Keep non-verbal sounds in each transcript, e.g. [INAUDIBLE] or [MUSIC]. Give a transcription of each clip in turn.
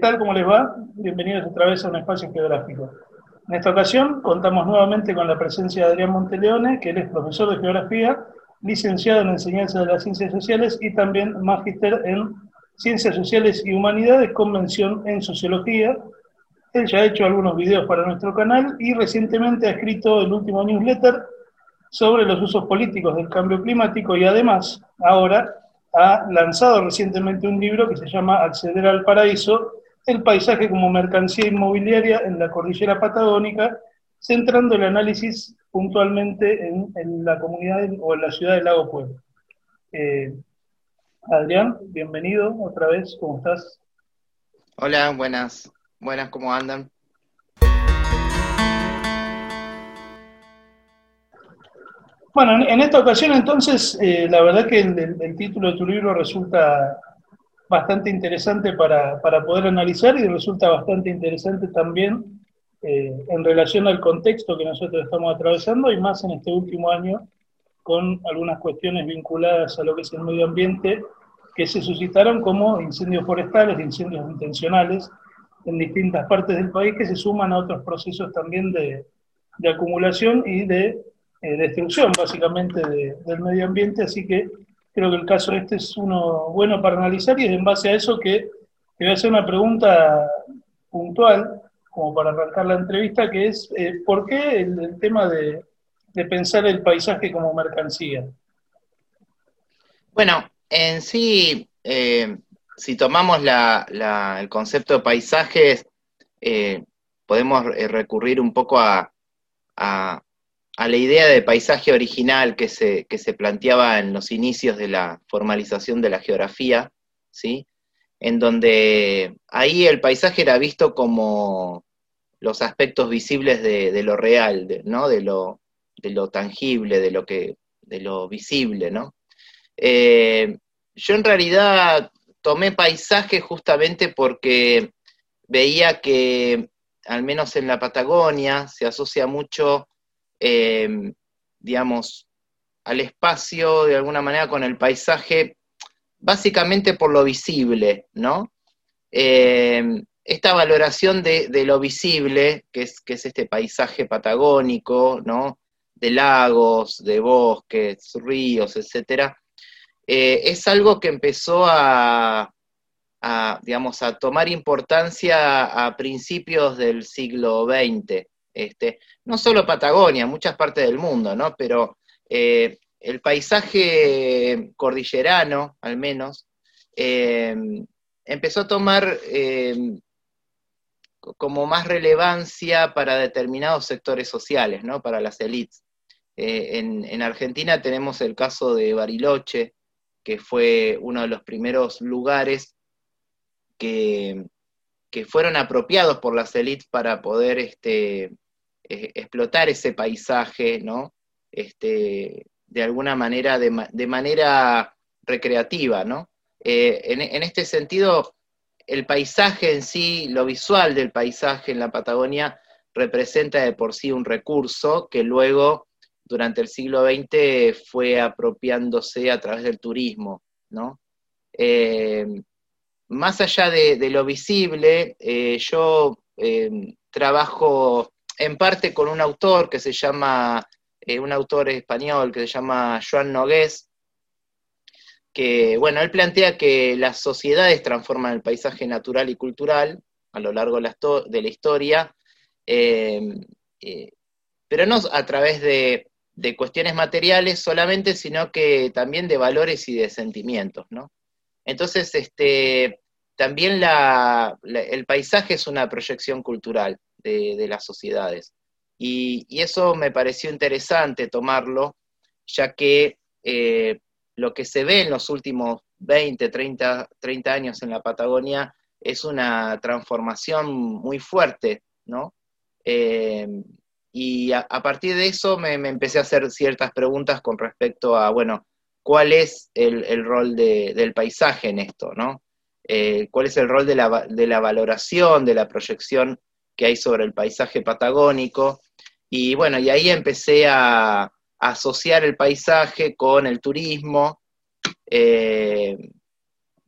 ¿Qué tal? ¿Cómo les va? Bienvenidos otra vez a un espacio geográfico. En esta ocasión contamos nuevamente con la presencia de Adrián Monteleone, que él es profesor de geografía, licenciado en enseñanza de las ciencias sociales y también magíster en ciencias sociales y humanidades con mención en sociología. Él ya ha hecho algunos videos para nuestro canal y recientemente ha escrito el último newsletter sobre los usos políticos del cambio climático y además ahora ha lanzado recientemente un libro que se llama Acceder al Paraíso, el paisaje como mercancía inmobiliaria en la cordillera patagónica, centrando el análisis puntualmente en, la comunidad o en la ciudad de Lago Pueblo. Eh, Adrián, bienvenido otra vez, ¿cómo estás? Hola, buenas, buenas, ¿cómo andan? Bueno, en esta ocasión entonces, eh, la verdad que el, título de tu libro resulta bastante interesante para, poder analizar y resulta bastante interesante también eh, en relación al contexto que nosotros estamos atravesando y más en este último año con algunas cuestiones vinculadas a lo que es el medio ambiente que se suscitaron como incendios forestales, incendios intencionales en distintas partes del país que se suman a otros procesos también de, de acumulación y de eh, destrucción básicamente del medio ambiente, así que creo que el caso este es uno bueno para analizar y es en base a eso que te voy a hacer una pregunta puntual, como para arrancar la entrevista, que es eh, ¿por qué el, tema de, pensar el paisaje como mercancía? Bueno, en sí, eh, si tomamos el concepto de paisajes, podemos recurrir un poco a la idea de paisaje original que se, se planteaba en los inicios de la formalización de la geografía, ¿sí? en donde ahí el paisaje era visto como los aspectos visibles de, lo real, ¿no? de, lo, de lo tangible, de lo, que, de lo visible. ¿no? Eh, yo en realidad tomé paisaje justamente porque veía que, al menos en la Patagonia, se asocia mucho Em, digamos, al espacio de alguna manera con el paisaje, básicamente por lo visible, ¿no? Em, esta valoración de, lo visible, que es, que es este paisaje patagónico, ¿no? De lagos, de bosques, ríos, etcétera, eh, es algo que empezó a, digamos, a tomar importancia a principios del siglo XX. Este, no solo Patagonia, muchas partes del mundo, ¿no? Pero eh, el paisaje cordillerano, al menos, eh, empezó a tomar eh, como más relevancia para determinados sectores sociales, ¿no? Para las élites. En, Argentina tenemos el caso de Bariloche, que fue uno de los primeros lugares que, que fueron apropiados por las élites para poder este, eh, explotar ese paisaje, ¿no? Este, de alguna manera, de, manera recreativa, ¿no? Eh, en, este sentido, el paisaje en sí, lo visual del paisaje en la Patagonia, representa de por sí un recurso que luego, durante el siglo XX, fue apropiándose a través del turismo, ¿no? Eh, más allá de, lo visible, yo trabajo en parte con un autor que se llama, eh, un autor español que se llama Joan Nogués, que, bueno, él plantea que las sociedades transforman el paisaje natural y cultural a lo largo de la, historia, em, eh, pero no a través de, cuestiones materiales solamente, sino que también de valores y de sentimientos, ¿no? Entonces, este, también el paisaje es una proyección cultural de, las sociedades. Y, eso me pareció interesante tomarlo, ya que eh, lo que se ve en los últimos 20, 30, 30 años en la Patagonia es una transformación muy fuerte, ¿no? Eh, y a, partir de eso me, empecé a hacer ciertas preguntas con respecto a, bueno, ¿cuál es el, rol del paisaje en esto, ¿no? Eh, ¿Cuál es el rol de la, de la, valoración, de la proyección que hay sobre el paisaje patagónico. Y bueno, y ahí empecé a, asociar el paisaje con el turismo. Eh,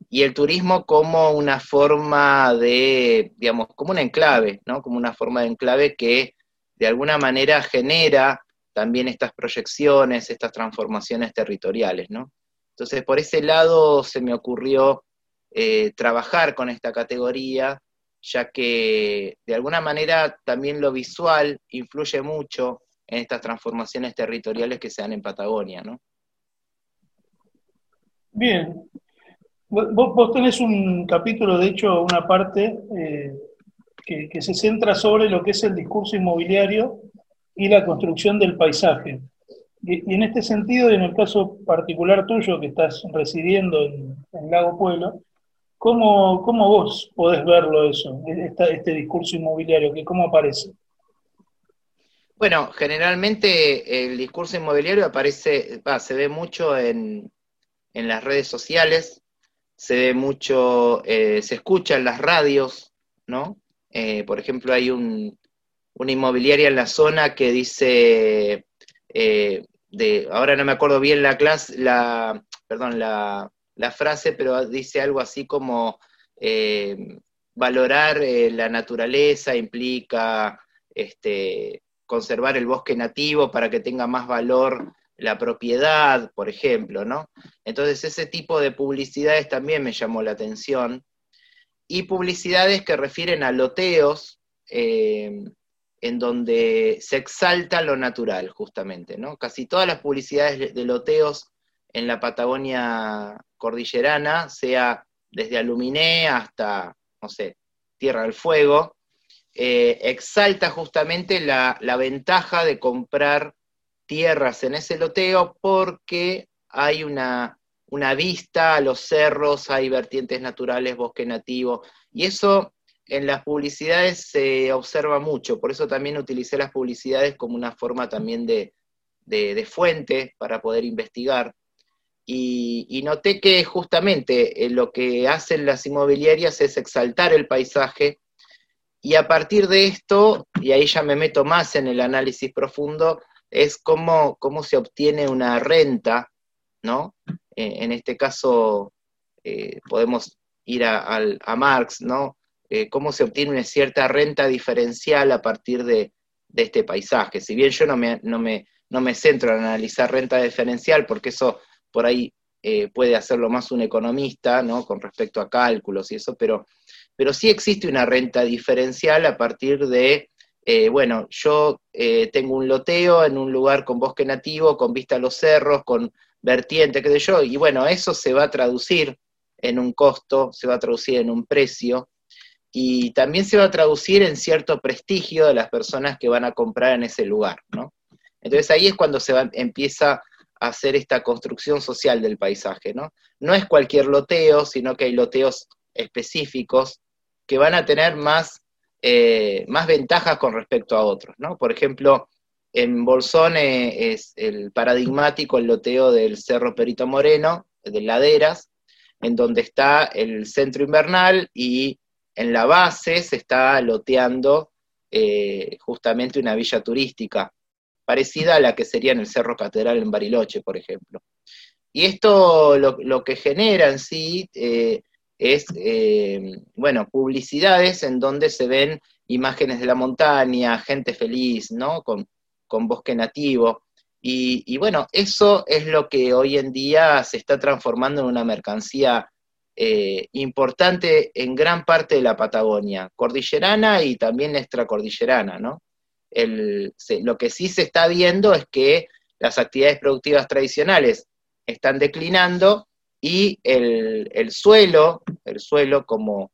y el turismo como una forma de, digamos, como un enclave, ¿no? Como una forma de enclave que de alguna manera genera también estas proyecciones, estas transformaciones territoriales, ¿no? Entonces, por ese lado se me ocurrió eh, trabajar con esta categoría, ya que de alguna manera también lo visual influye mucho en estas transformaciones territoriales que se dan en Patagonia, ¿no? Bien, Vos, tenés un capítulo, de hecho, una parte eh, que, se centra sobre lo que es el discurso inmobiliario y la construcción del paisaje. Y, en este sentido, y en el caso particular tuyo, que estás residiendo en, Lago Pueblo, ¿cómo, ¿cómo, vos podés verlo eso, este discurso inmobiliario, que cómo aparece? Bueno, generalmente el discurso inmobiliario aparece, se ve mucho en, en las redes sociales, se ve mucho, eh, se escucha en las radios, ¿no? Eh, por ejemplo, hay un, una inmobiliaria en la zona que dice, eh, de, ahora no me acuerdo bien la clase, la, perdón, la, frase, pero dice algo así como valorar la naturaleza implica este, conservar el bosque nativo para que tenga más valor la propiedad, por ejemplo, ¿no? Entonces ese tipo de publicidades también me llamó la atención. Y publicidades que refieren a loteos, eh, en donde se exalta lo natural, justamente, ¿no? Casi todas las publicidades de loteos en la Patagonia cordillerana, sea desde Aluminé hasta, no sé, Tierra del Fuego, eh, exalta justamente la, la ventaja de comprar tierras en ese loteo porque hay una, vista a los cerros, hay vertientes naturales, bosque nativo, y eso en las publicidades se observa mucho, por eso también utilicé las publicidades como una forma también de, fuente para poder investigar. Y, noté que justamente eh, lo que hacen las inmobiliarias es exaltar el paisaje y a partir de esto, y ahí ya me meto más en el análisis profundo, es cómo, cómo se obtiene una renta, ¿no? Eh, en este caso eh, podemos ir a, Marx, ¿no? Eh, cómo se obtiene una cierta renta diferencial a partir de, este paisaje. Si bien yo no me, no, me, no me centro en analizar renta diferencial, porque eso por ahí puede hacerlo más un economista, ¿no? Con respecto a cálculos y eso, pero, pero sí existe una renta diferencial a partir de eh, bueno, yo eh, tengo un loteo en un lugar con bosque nativo, con vista a los cerros, con vertiente, qué sé yo, y bueno, eso se va a traducir en un costo, se va a traducir en un precio, y también se va a traducir en cierto prestigio de las personas que van a comprar en ese lugar, ¿no? Entonces ahí es cuando se empieza a hacer esta construcción social del paisaje, ¿no? No es cualquier loteo, sino que hay loteos específicos que van a tener más eh, más ventajas con respecto a otros, ¿no? Por ejemplo, en Bolsón eh, es el paradigmático el loteo del Cerro Perito Moreno, de laderas, en donde está el centro invernal y en la base se está loteando eh, justamente una villa turística, parecida a la que sería en el Cerro Catedral en Bariloche, por ejemplo. Y esto lo, que genera en sí es, eh, bueno, publicidades en donde se ven imágenes de la montaña, gente feliz, ¿no? Con, bosque nativo. Y, bueno, eso es lo que hoy en día se está transformando en una mercancía eh, importante en gran parte de la Patagonia, cordillerana y también extracordillerana, ¿no? lo que sí se está viendo es que las actividades productivas tradicionales están declinando y el, suelo, el suelo como,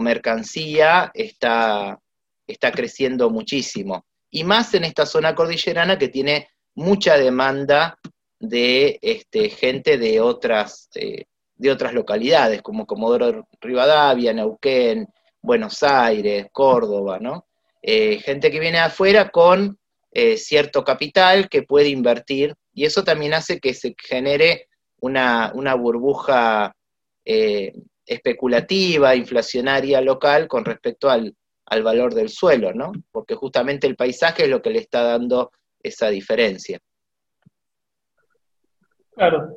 mercancía está, está creciendo muchísimo. Y más en esta zona cordillerana que tiene mucha demanda de este, gente de otras, eh, de otras localidades, como Comodoro Rivadavia, Neuquén, Buenos Aires, Córdoba, ¿no? Eh, gente que viene de afuera con eh, cierto capital que puede invertir, y eso también hace que se genere una, burbuja eh, especulativa, inflacionaria local con respecto al, valor del suelo, ¿no? Porque justamente el paisaje es lo que le está dando esa diferencia. Claro.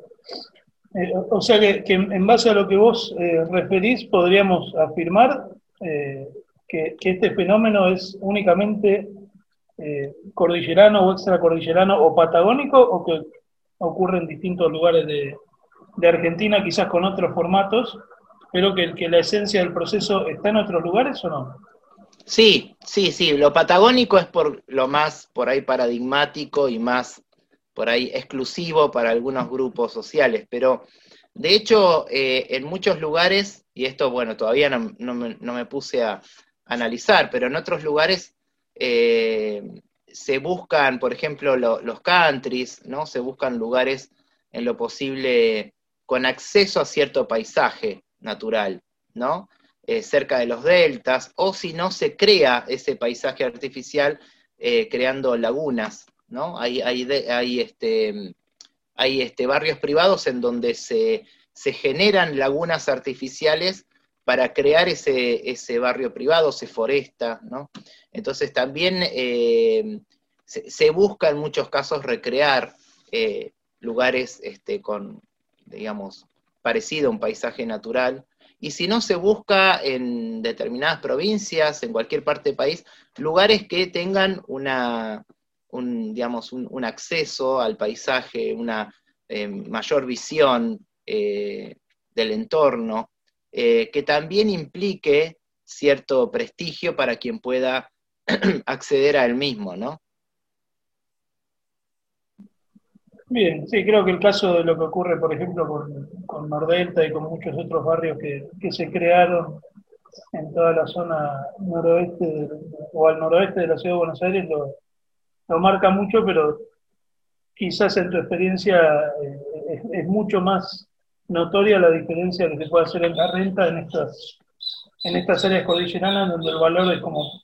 Eh, o sea que, en base a lo que vos eh, referís, podríamos afirmar eh, que, este fenómeno es únicamente cordillerano o extracordillerano o patagónico o que ocurre en distintos lugares de, Argentina, quizás con otros formatos, pero que, que la esencia del proceso está en otros lugares o no? Sí, sí, sí. Lo patagónico es por lo más por ahí paradigmático y más por ahí exclusivo para algunos grupos sociales, pero de hecho eh, en muchos lugares, y esto bueno, todavía no, me, puse a analizar, pero en otros lugares eh, se buscan, por ejemplo, los countries, ¿no? Se buscan lugares en lo posible con acceso a cierto paisaje natural, ¿no? Eh, cerca de los deltas, o si no se crea ese paisaje artificial creando lagunas, ¿no? Hay, hay, este, hay este, barrios privados en donde se, generan lagunas artificiales para crear ese, ese, barrio privado, se foresta, ¿no? Entonces también eh, se, busca en muchos casos recrear eh, lugares este, con, digamos, parecido a un paisaje natural, y si no se busca en determinadas provincias, en cualquier parte del país, lugares que tengan una, un, digamos, un, acceso al paisaje, una eh, mayor visión eh, del entorno, eh, que también implique cierto prestigio para quien pueda [CLEARS THROAT] acceder a él mismo, ¿no? Bien, sí, creo que el caso de lo que ocurre, por ejemplo, con, con Nordelta y con muchos otros barrios que, se crearon en toda la zona noroeste o al noroeste de la ciudad de Buenos Aires, lo, lo marca mucho, pero quizás en tu experiencia eh, es, mucho más notoria la diferencia que se puede hacer en la renta en estas, en estas áreas cordilleranas donde el valor es como,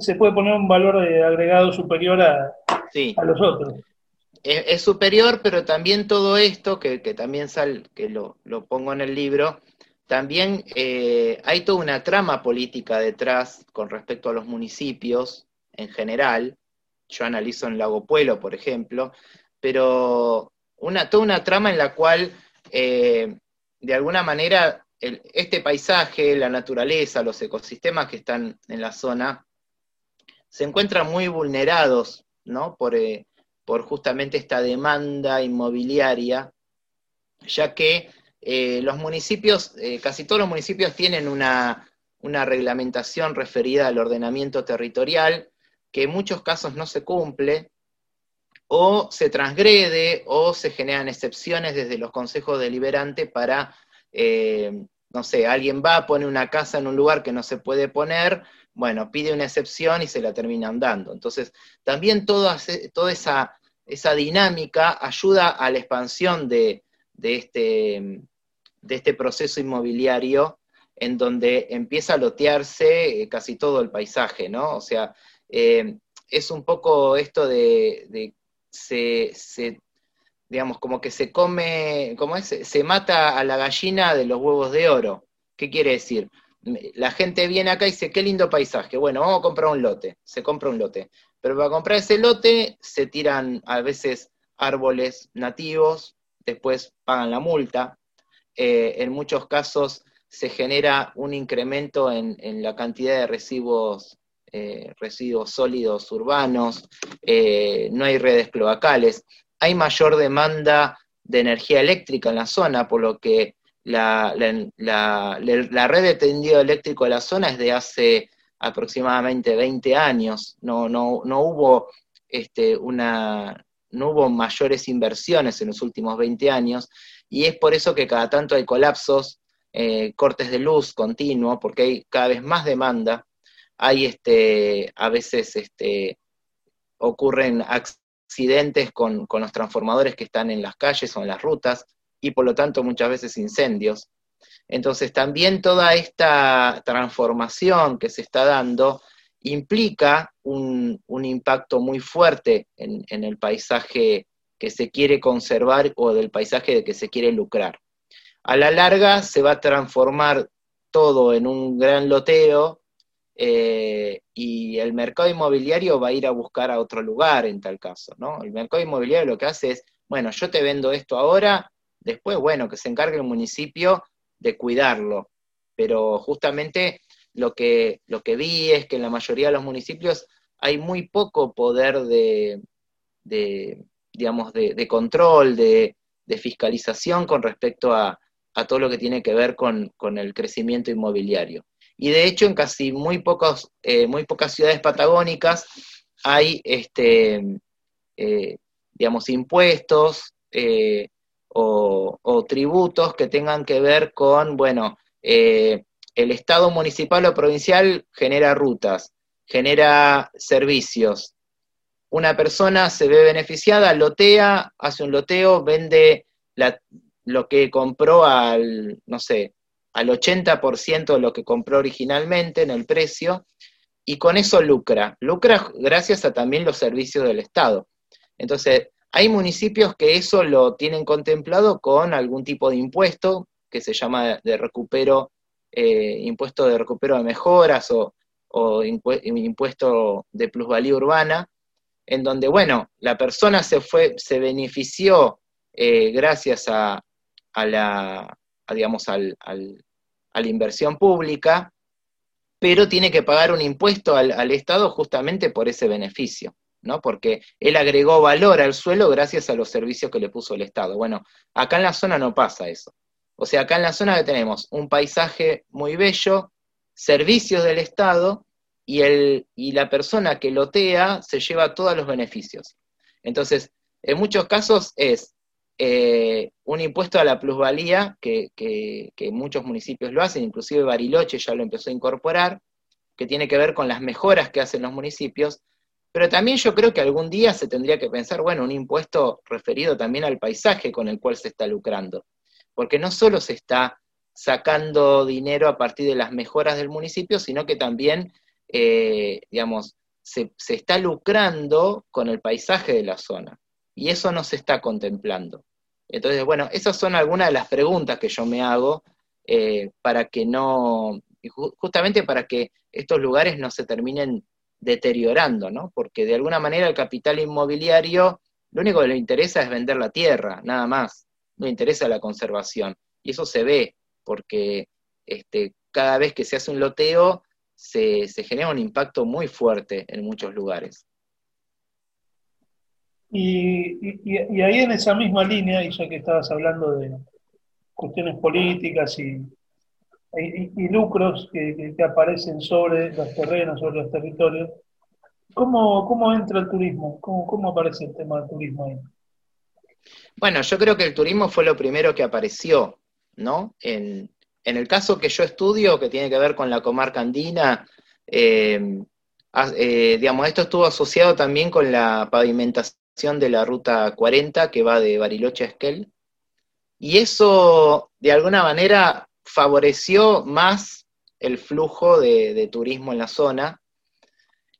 se puede poner un valor agregado superior a, a los otros. Es, superior, pero también todo esto, que, también sal, que lo, pongo en el libro, también eh, hay toda una trama política detrás con respecto a los municipios en general, yo analizo en Lago Puelo, por ejemplo, pero toda una trama en la cual, eh, de alguna manera, este paisaje, la naturaleza, los ecosistemas que están en la zona, se encuentran muy vulnerados, eh, por justamente esta demanda inmobiliaria, ya que eh, los municipios, casi todos los municipios tienen una reglamentación referida al ordenamiento territorial, que en muchos casos no se cumple, o se transgrede, o se generan excepciones desde los consejos deliberantes para, eh, no sé, alguien va, pone una casa en un lugar que no se puede poner, bueno, pide una excepción y se la terminan dando. Entonces, también toda, esa, esa dinámica ayuda a la expansión de, este, de este proceso inmobiliario en donde empieza a lotearse eh, casi todo el paisaje, ¿no? O sea, eh, es un poco esto de, se, digamos, como que se come, ¿cómo es? Se mata a la gallina de los huevos de oro. ¿Qué quiere decir? La gente viene acá y dice, qué lindo paisaje. Bueno, vamos a comprar un lote. Se compra un lote. Pero para comprar ese lote se tiran a veces árboles nativos, después pagan la multa. Eh, en muchos casos se genera un incremento en, en la cantidad de residuos eh, residuos sólidos urbanos, eh, no hay redes cloacales, hay mayor demanda de energía eléctrica en la zona, por lo que la, red de tendido eléctrico de la zona es de hace aproximadamente 20 años, no, no, no hubo este, una, no hubo mayores inversiones en los últimos 20 años, y es por eso que cada tanto hay colapsos, eh, cortes de luz continuos, porque hay cada vez más demanda hay este, a veces este, ocurren accidentes con, los transformadores que están en las calles o en las rutas y por lo tanto muchas veces incendios. Entonces también toda esta transformación que se está dando implica un, impacto muy fuerte en, en, el paisaje que se quiere conservar o del paisaje de que se quiere lucrar. A la larga se va a transformar todo en un gran loteo eh, y el mercado inmobiliario va a ir a buscar a otro lugar en tal caso, ¿no? El mercado inmobiliario lo que hace es, bueno, yo te vendo esto ahora, Después, bueno, que se encargue el municipio de cuidarlo. Pero justamente lo que, lo que vi es que en la mayoría de los municipios hay muy poco poder de, digamos, de, control, de, fiscalización con respecto a, todo lo que tiene que ver con, el crecimiento inmobiliario. Y de hecho, en casi muy, pocos, eh, muy pocas ciudades patagónicas hay, este, eh, digamos, impuestos eh, o, tributos que tengan que ver con, bueno, el Estado municipal o provincial genera rutas, genera servicios. Una persona se ve beneficiada, lotea, hace un loteo, vende lo que compró al, no sé, al 80% de lo que compró originalmente en el precio, y con eso lucra. Lucra gracias a también los servicios del Estado. Entonces, hay municipios que eso lo tienen contemplado con algún tipo de impuesto que se llama de recupero, eh, impuesto de recupero de mejoras o, impuesto de plusvalía urbana, en donde, bueno, la persona se fue, se benefició eh, gracias a, la, digamos, al, a la inversión pública, pero tiene que pagar un impuesto al, al, Estado justamente por ese beneficio, ¿no? Porque él agregó valor al suelo gracias a los servicios que le puso el Estado. Bueno, acá en la zona no pasa eso. O sea, acá en la zona tenemos un paisaje muy bello, servicios del Estado y, el, y la persona que lotea se lleva todos los beneficios. Entonces, en muchos casos es eh, un impuesto a la plusvalía, que, muchos municipios lo hacen, inclusive Bariloche ya lo empezó a incorporar, que tiene que ver con las mejoras que hacen los municipios, pero también yo creo que algún día se tendría que pensar, bueno, un impuesto referido también al paisaje con el cual se está lucrando, porque no solo se está sacando dinero a partir de las mejoras del municipio, sino que también, eh, digamos, se, está lucrando con el paisaje de la zona. Y eso no se está contemplando. Entonces, bueno, esas son algunas de las preguntas que yo me hago eh, para que no, justamente para que estos lugares no se terminen deteriorando, ¿no? Porque de alguna manera el capital inmobiliario lo único que le interesa es vender la tierra, nada más. No interesa la conservación. Y eso se ve porque este, cada vez que se hace un loteo se, genera un impacto muy fuerte en muchos lugares. Y, ahí en esa misma línea, y ya que estabas hablando de cuestiones políticas y, lucros que, aparecen sobre los terrenos, sobre los territorios, ¿cómo, cómo entra el turismo? ¿Cómo, ¿Cómo aparece el tema del turismo ahí? Bueno, yo creo que el turismo fue lo primero que apareció ¿no? En, el caso que yo estudio, que tiene que ver con la comarca andina, eh, eh, digamos, esto estuvo asociado también con la pavimentación de la ruta 40 que va de Bariloche a Esquel, y eso de alguna manera favoreció más el flujo de, turismo en la zona,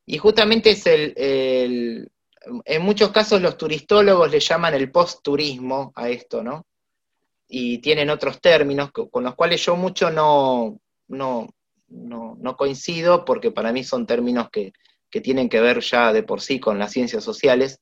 y justamente es el, en muchos casos los turistólogos le llaman el post-turismo a esto, ¿no? y tienen otros términos con los cuales yo mucho no, no, no, coincido porque para mí son términos que, tienen que ver ya de por sí con las ciencias sociales.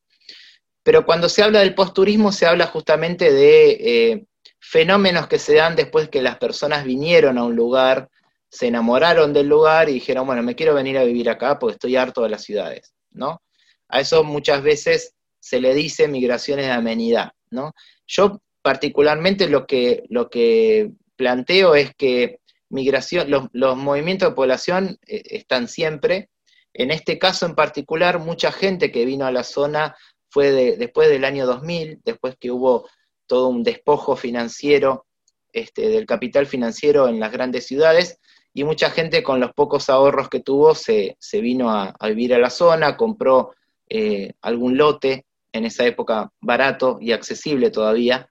Pero cuando se habla del posturismo se habla justamente de eh, fenómenos que se dan después que las personas vinieron a un lugar, se enamoraron del lugar y dijeron, bueno, me quiero venir a vivir acá porque estoy harto de las ciudades, ¿no? A eso muchas veces se le dice migraciones de amenidad, ¿no? Yo particularmente lo que, lo que planteo es que migración, los, movimientos de población eh, están siempre. En este caso en particular, mucha gente que vino a la zona fue después del año 2000, después que hubo todo un despojo financiero este, del capital financiero en las grandes ciudades, y mucha gente con los pocos ahorros que tuvo se, vino a, vivir a la zona, compró eh, algún lote, en esa época barato y accesible todavía,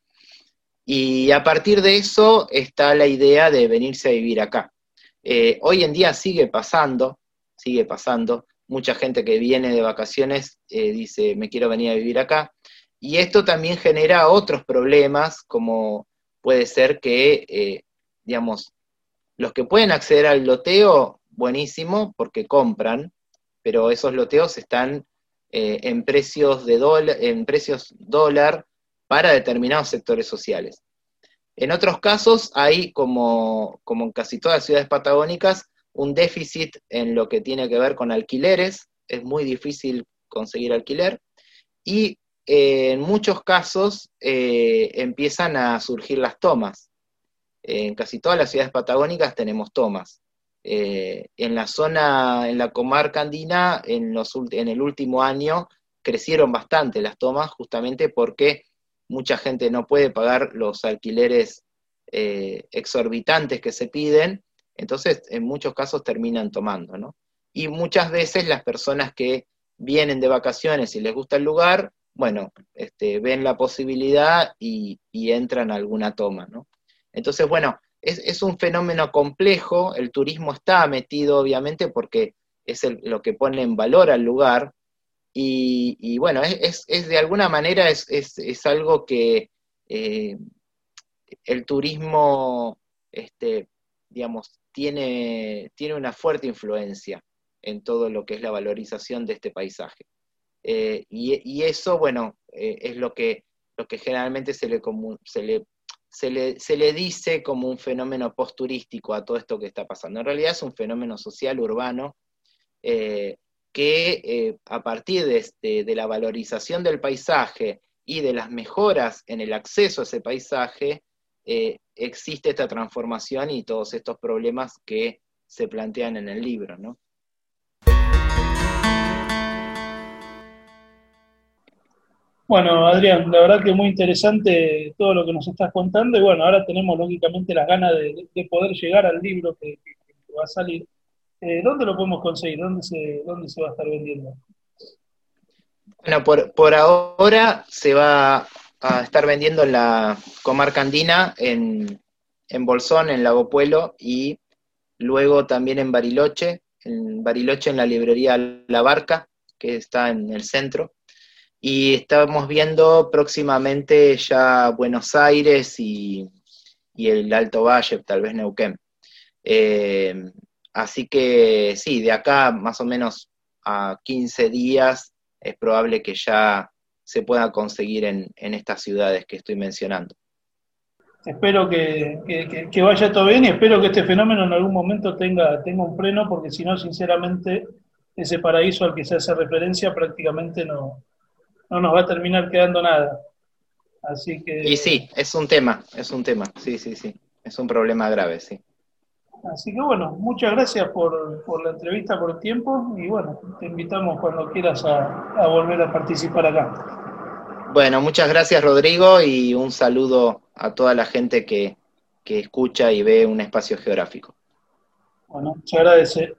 y a partir de eso está la idea de venirse a vivir acá. Eh, hoy en día sigue pasando, sigue pasando. Mucha gente que viene de vacaciones eh, dice, me quiero venir a vivir acá. Y esto también genera otros problemas, como puede ser que, eh, digamos, los que pueden acceder al loteo, buenísimo, porque compran, pero esos loteos están en precios de dólar, en precios dólar para determinados sectores sociales. En otros casos hay, como, como en casi todas las ciudades patagónicas, un déficit en lo que tiene que ver con alquileres, es muy difícil conseguir alquiler, y eh, en muchos casos eh, empiezan a surgir las tomas. en casi todas las ciudades patagónicas tenemos tomas. Eh, en la zona, en la comarca andina, en, los, en el último año crecieron bastante las tomas, justamente porque mucha gente no puede pagar los alquileres exorbitantes que se piden, entonces en muchos casos terminan tomando, ¿no? Y muchas veces las personas que vienen de vacaciones y les gusta el lugar, bueno, este, ven la posibilidad y, entran a alguna toma, ¿no? Entonces, bueno, es, un fenómeno complejo, el turismo está metido obviamente porque es lo que pone en valor al lugar, y, bueno, es, de alguna manera es, algo que eh, el turismo, este, digamos, tiene, tiene una fuerte influencia en todo lo que es la valorización de este paisaje. Eh, y, eso, bueno, eh, es lo que, lo que generalmente se le, se, le, se, le, se le dice como un fenómeno posturístico a todo esto que está pasando. En realidad es un fenómeno social urbano eh, que a partir de, este, de la valorización del paisaje y de las mejoras en el acceso a ese paisaje, existe esta transformación y todos estos problemas que se plantean en el libro, ¿no? Bueno, Adrián, la verdad que muy interesante todo lo que nos estás contando y bueno, ahora tenemos lógicamente las ganas de, poder llegar al libro que, va a salir. Eh, ¿Dónde lo podemos conseguir? ¿Dónde se, ¿Dónde se va a estar vendiendo? Bueno, por, ahora se va a estar vendiendo en la comarca andina, en, en Bolsón, en Lago Puelo y luego también en Bariloche, en Bariloche en la librería La Barca, que está en el centro y estamos viendo próximamente ya Buenos Aires y, el Alto Valle, tal vez Neuquén. Eh, así que sí, de acá más o menos a 15 días es probable que ya se pueda conseguir en, estas ciudades que estoy mencionando. Espero que, vaya todo bien y espero que este fenómeno en algún momento tenga, tenga un freno, porque si no, sinceramente, ese paraíso al que se hace referencia prácticamente no, no nos va a terminar quedando nada. Así que... Y sí, es un tema, es un tema, sí, sí, sí, es un problema grave, sí. Así que bueno, muchas gracias por, la entrevista, por el tiempo y bueno, te invitamos cuando quieras a, volver a participar acá. Bueno, muchas gracias Rodrigo y un saludo a toda la gente que, que escucha y ve un espacio geográfico. Bueno, se agradece.